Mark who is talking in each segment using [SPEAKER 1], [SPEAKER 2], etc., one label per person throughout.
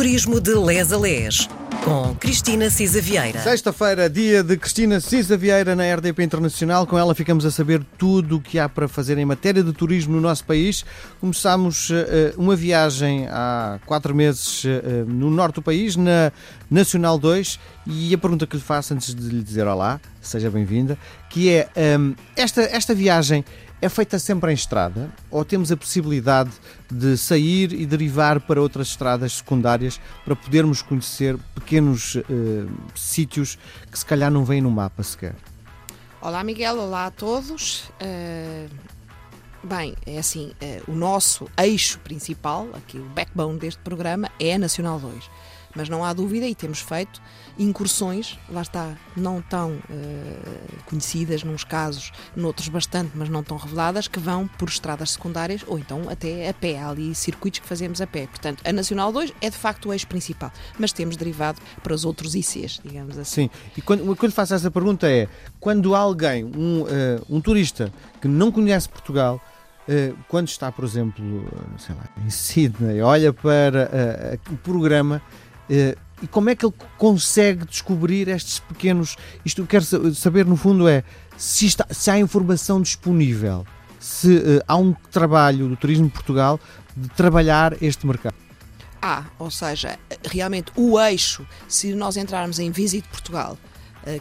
[SPEAKER 1] Turismo de Les a Les, com Cristina Cisa Vieira.
[SPEAKER 2] Sexta-feira, dia de Cristina Cisa Vieira na RDP Internacional. Com ela ficamos a saber tudo o que há para fazer em matéria de turismo no nosso país. Começámos uh, uma viagem há quatro meses uh, no norte do país, na Nacional 2, e a pergunta que lhe faço antes de lhe dizer olá, seja bem-vinda, que é um, esta, esta viagem é feita sempre em estrada ou temos a possibilidade de sair e derivar para outras estradas secundárias para podermos conhecer pequenos uh, sítios que se calhar não vêm no mapa sequer?
[SPEAKER 3] Olá Miguel, olá a todos. Uh, bem, é assim, uh, o nosso eixo principal, aqui o backbone deste programa, é a Nacional 2 mas não há dúvida, e temos feito incursões, lá está, não tão uh, conhecidas nos casos, noutros bastante, mas não tão reveladas, que vão por estradas secundárias ou então até a pé. Há ali circuitos que fazemos a pé. Portanto, a Nacional 2 é de facto o eixo principal, mas temos derivado para os outros ICs, digamos assim.
[SPEAKER 2] Sim, e quando, quando faço essa pergunta é, quando alguém, um, uh, um turista que não conhece Portugal, Uh, quando está, por exemplo, sei lá, em Sydney, olha para uh, o programa eh, e como é que ele consegue descobrir estes pequenos. Isto eu quero saber, no fundo, é se, está, se há informação disponível, se uh, há um trabalho do Turismo de Portugal de trabalhar este mercado.
[SPEAKER 3] Há, ou seja, realmente o eixo, se nós entrarmos em Visit Portugal, eh,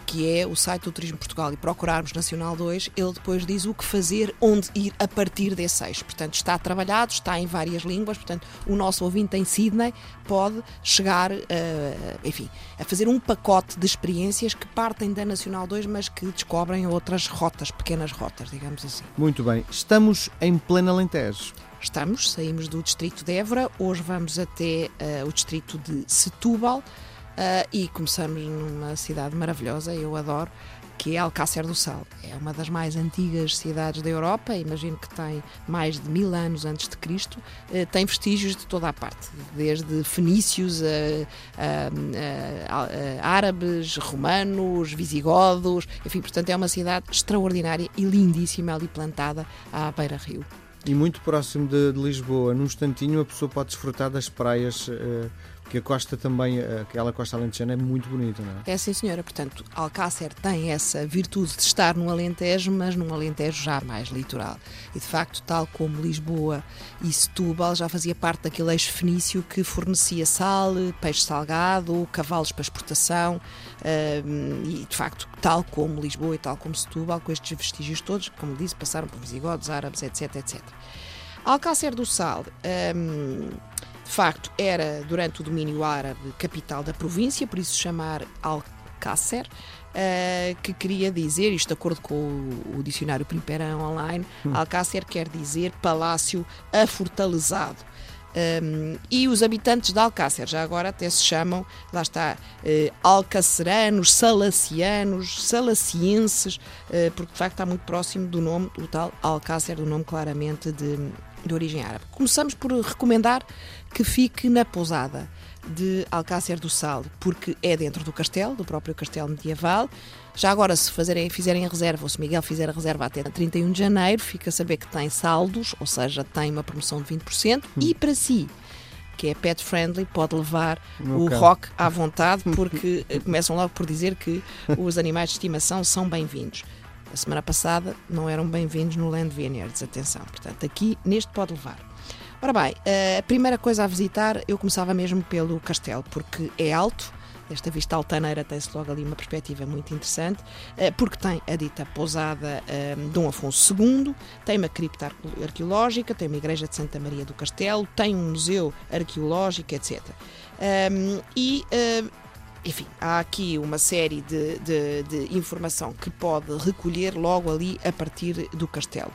[SPEAKER 3] que é o site do Turismo Portugal, e procurarmos Nacional 2, ele depois diz o que fazer, onde ir a partir desse eixo. Portanto, está trabalhado, está em várias línguas, portanto, o nosso ouvinte em Sydney pode chegar, uh, enfim, a fazer um pacote de experiências que partem da Nacional 2, mas que descobrem outras rotas, pequenas rotas, digamos assim.
[SPEAKER 2] Muito bem. Estamos em pleno Alentejo.
[SPEAKER 3] Estamos, saímos do distrito de Évora, hoje vamos até uh, o distrito de Setúbal, Uh, e começamos numa cidade maravilhosa, eu adoro, que é Alcácer do Sal. É uma das mais antigas cidades da Europa, imagino que tem mais de mil anos antes de Cristo, uh, tem vestígios de toda a parte, desde fenícios, a, a, a, árabes, romanos, visigodos, enfim, portanto é uma cidade extraordinária e lindíssima ali plantada à beira-rio.
[SPEAKER 2] E muito próximo de, de, Lisboa, num instantinho a pessoa pode desfrutar das praias uh, que a costa também, aquela costa alentejana é muito bonita, não é?
[SPEAKER 3] É sim, senhora. Portanto, Alcácer tem essa virtude de estar no Alentejo, mas num Alentejo já mais litoral. E de facto, tal como Lisboa e Setúbal, já fazia parte daquele eixo fenício que fornecia sal, peixe salgado, cavalos para exportação. e de facto, tal como Lisboa e tal como Setúbal, com estes vestígios todos, como disse, passaram por visigodos, árabes, etc, etc. Alcácer do Sal. Um, de facto, era, durante o domínio árabe, capital da província, por isso chamar Alcácer, uh, que queria dizer, isto de acordo com o, o dicionário Primperão Online, hum. Alcácer quer dizer palácio afortalezado. Um, e os habitantes de Alcácer, já agora até se chamam, lá está, uh, alcaceranos, salacianos, salacienses, uh, porque de facto está muito próximo do nome, o tal Alcácer, do nome claramente de, de origem árabe. Começamos por recomendar que fique na pousada de Alcácer do Sal, porque é dentro do castelo, do próprio castelo medieval. Já agora, se fazerem, fizerem a reserva, ou se Miguel fizer a reserva até 31 de janeiro, fica a saber que tem saldos, ou seja, tem uma promoção de 20%, hum. e para si, que é pet friendly, pode levar o, o rock à vontade, porque começam logo por dizer que os animais de estimação são bem-vindos. A semana passada não eram bem-vindos no Land Vineyards, atenção. Portanto, aqui neste pode levar. Ora bem, a primeira coisa a visitar, eu começava mesmo pelo castelo, porque é alto, esta vista altaneira tem-se logo ali uma perspectiva muito interessante, eh, porque tem a dita pousada um, Dom Afonso II, tem uma cripta arqueológica, tem uma igreja de Santa Maria do Castelo, tem um museu arqueológico, etc. Um, e uh, enfim, há aqui uma série de, de, de, informação que pode recolher logo ali a partir do castelo.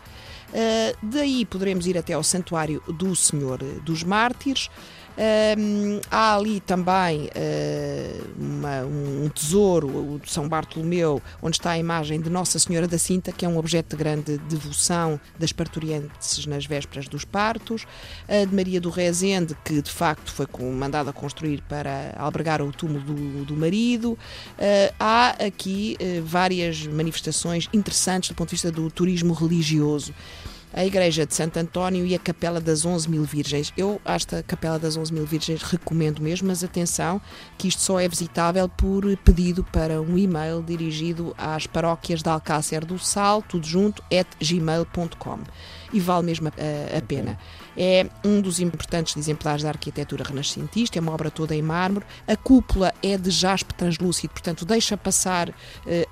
[SPEAKER 3] Uh, daí poderemos ir até ao Santuário do Senhor dos Mártires. Um, há ali também uh, uma, um tesouro, o de São Bartolomeu, onde está a imagem de Nossa Senhora da Cinta, que é um objeto de grande devoção das parturientes nas vésperas dos partos. A de Maria do Rezende, que de facto foi mandada construir para albergar o túmulo do, do marido. Uh, há aqui uh, várias manifestações interessantes do ponto de vista do turismo religioso. A Igreja de Santo António e a Capela das 11 Mil Virgens. Eu, esta Capela das 11 Mil Virgens, recomendo mesmo, mas atenção que isto só é visitável por pedido para um e-mail dirigido às paróquias de Alcácer do Sal, tudo junto, at gmail.com. E vale mesmo a, a pena. É um dos importantes exemplares da arquitetura renascentista, é uma obra toda em mármore. A cúpula é de jaspe translúcido, portanto, deixa passar uh,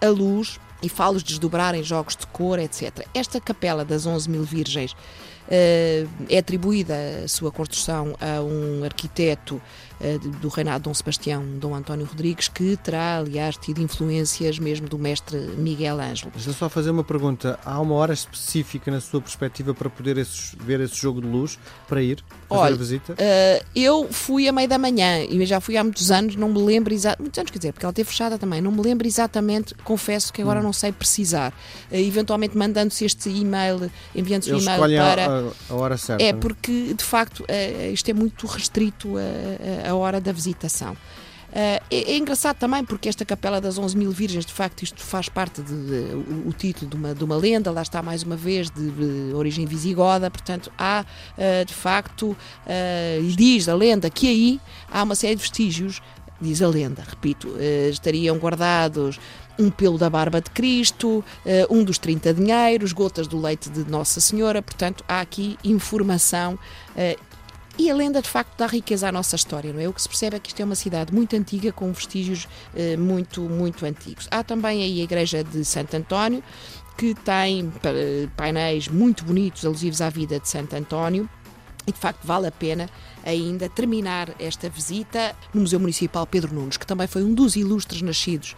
[SPEAKER 3] a luz e fala-os desdobrar em jogos de cor, etc. Esta capela das 11 mil virgens é atribuída a sua construção a um arquiteto uh, do reinado de Dom Sebastião, Dom António Rodrigues, que terá, aliás, tido influências mesmo do mestre Miguel Ângelo.
[SPEAKER 2] Deixa só fazer uma pergunta. Há uma hora específica na sua perspectiva para poder ver esse jogo de luz, para ir fazer
[SPEAKER 3] Olha,
[SPEAKER 2] a visita?
[SPEAKER 3] Uh, eu fui a meio da manhã e já fui há muitos anos, não me lembro exatamente, muitos anos quer dizer, porque ela teve fechada também, não me lembro exatamente, confesso que agora hum. não sei precisar. Uh, eventualmente mandando-se este e-mail, enviando-se o e-mail para.
[SPEAKER 2] A, hora certa.
[SPEAKER 3] É porque, de facto, uh, isto é muito restrito a, a hora da visitação. Uh, é, é, engraçado também porque esta Capela das 11 Mil Virgens, de facto, isto faz parte de, de o, o, título de uma, de uma lenda, lá está mais uma vez de, de origem visigoda, portanto, há uh, de facto, uh, diz a lenda que aí há uma série de vestígios, diz a lenda, repito, estariam guardados um pelo da barba de Cristo, um dos 30 dinheiros, gotas do leite de Nossa Senhora, portanto, há aqui informação e a lenda, de facto, dá riqueza à nossa história, não é? O que se percebe é que isto é uma cidade muito antiga, com vestígios eh, muito, muito antigos. Há também aí a igreja de Santo António, que tem painéis muito bonitos alusivos à vida de Santo António. E de facto vale a pena ainda terminar esta visita no Museu Municipal Pedro Nunes, que também foi um dos ilustres nascidos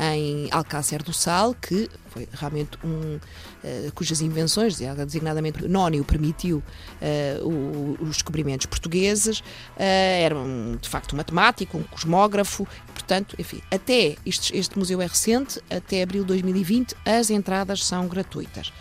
[SPEAKER 3] em Alcácer do Sal, que foi realmente um uh, cujas invenções, designadamente Nónio permitiu uh, os descobrimentos portugueses, uh, era um, de facto um matemático, um cosmógrafo, portanto, enfim, até este, este museu é recente, até abril de 2020 as entradas são gratuitas.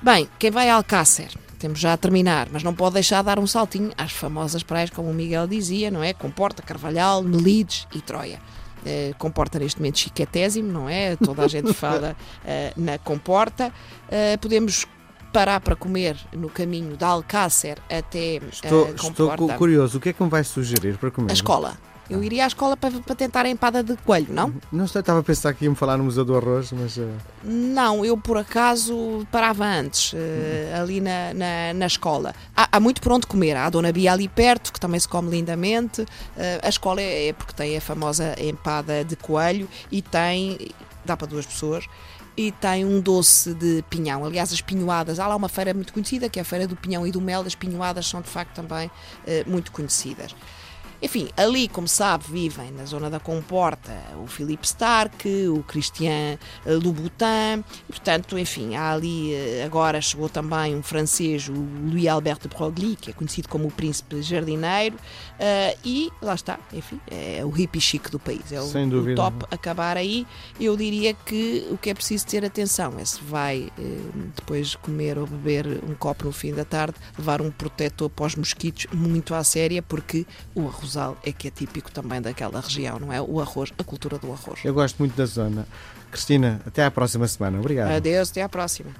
[SPEAKER 3] Bem, quem vai a Alcácer, temos já a terminar, mas não pode deixar de dar um saltinho às famosas praias, como o Miguel dizia, não é? Comporta, Carvalhal, Melides e Troia. Uh, comporta neste momento chiquetésimo, não é? Toda a gente fala uh, na comporta. Uh, podemos parar para comer no caminho de Alcácer até
[SPEAKER 2] estou,
[SPEAKER 3] Comporta.
[SPEAKER 2] Estou curioso, o que é que me vai sugerir para comer?
[SPEAKER 3] A escola. Eu iria à escola para, para tentar a empada de coelho, não?
[SPEAKER 2] Não sei, estava a pensar que ia-me falar no Museu do Arroz, mas. Uh...
[SPEAKER 3] Não, eu por acaso parava antes, uh, ali na, na, na escola. Há, há, muito por onde comer. Há a Dona Bia ali perto, que também se come lindamente. Uh, a escola é, é porque tem a famosa empada de coelho e tem. dá para duas pessoas e tem um doce de pinhão. Aliás, as pinhoadas, há lá uma feira muito conhecida, que é a Feira do Pinhão e do Mel, as pinhoadas são de facto também uh, muito conhecidas. Enfim, ali, como sabe, vivem na zona da Comporta o Philippe Stark, o Christian Louboutin, e, portanto, enfim, há ali, eh, agora chegou também um francês, o Louis Albert de Broglie, que é conhecido como o príncipe jardineiro, uh, e lá está, enfim, é o hippie chique do país, é o, o top acabar aí. Eu diria que o que é preciso ter atenção é se vai uh, depois comer ou beber um copo no fim da tarde, levar um protetor para os mosquitos muito à séria, porque o arroz É que é típico também daquela região, não é? O arroz, a cultura do arroz.
[SPEAKER 2] Eu gosto muito da zona. Cristina, até à próxima semana. Obrigado.
[SPEAKER 3] Adeus, até à próxima.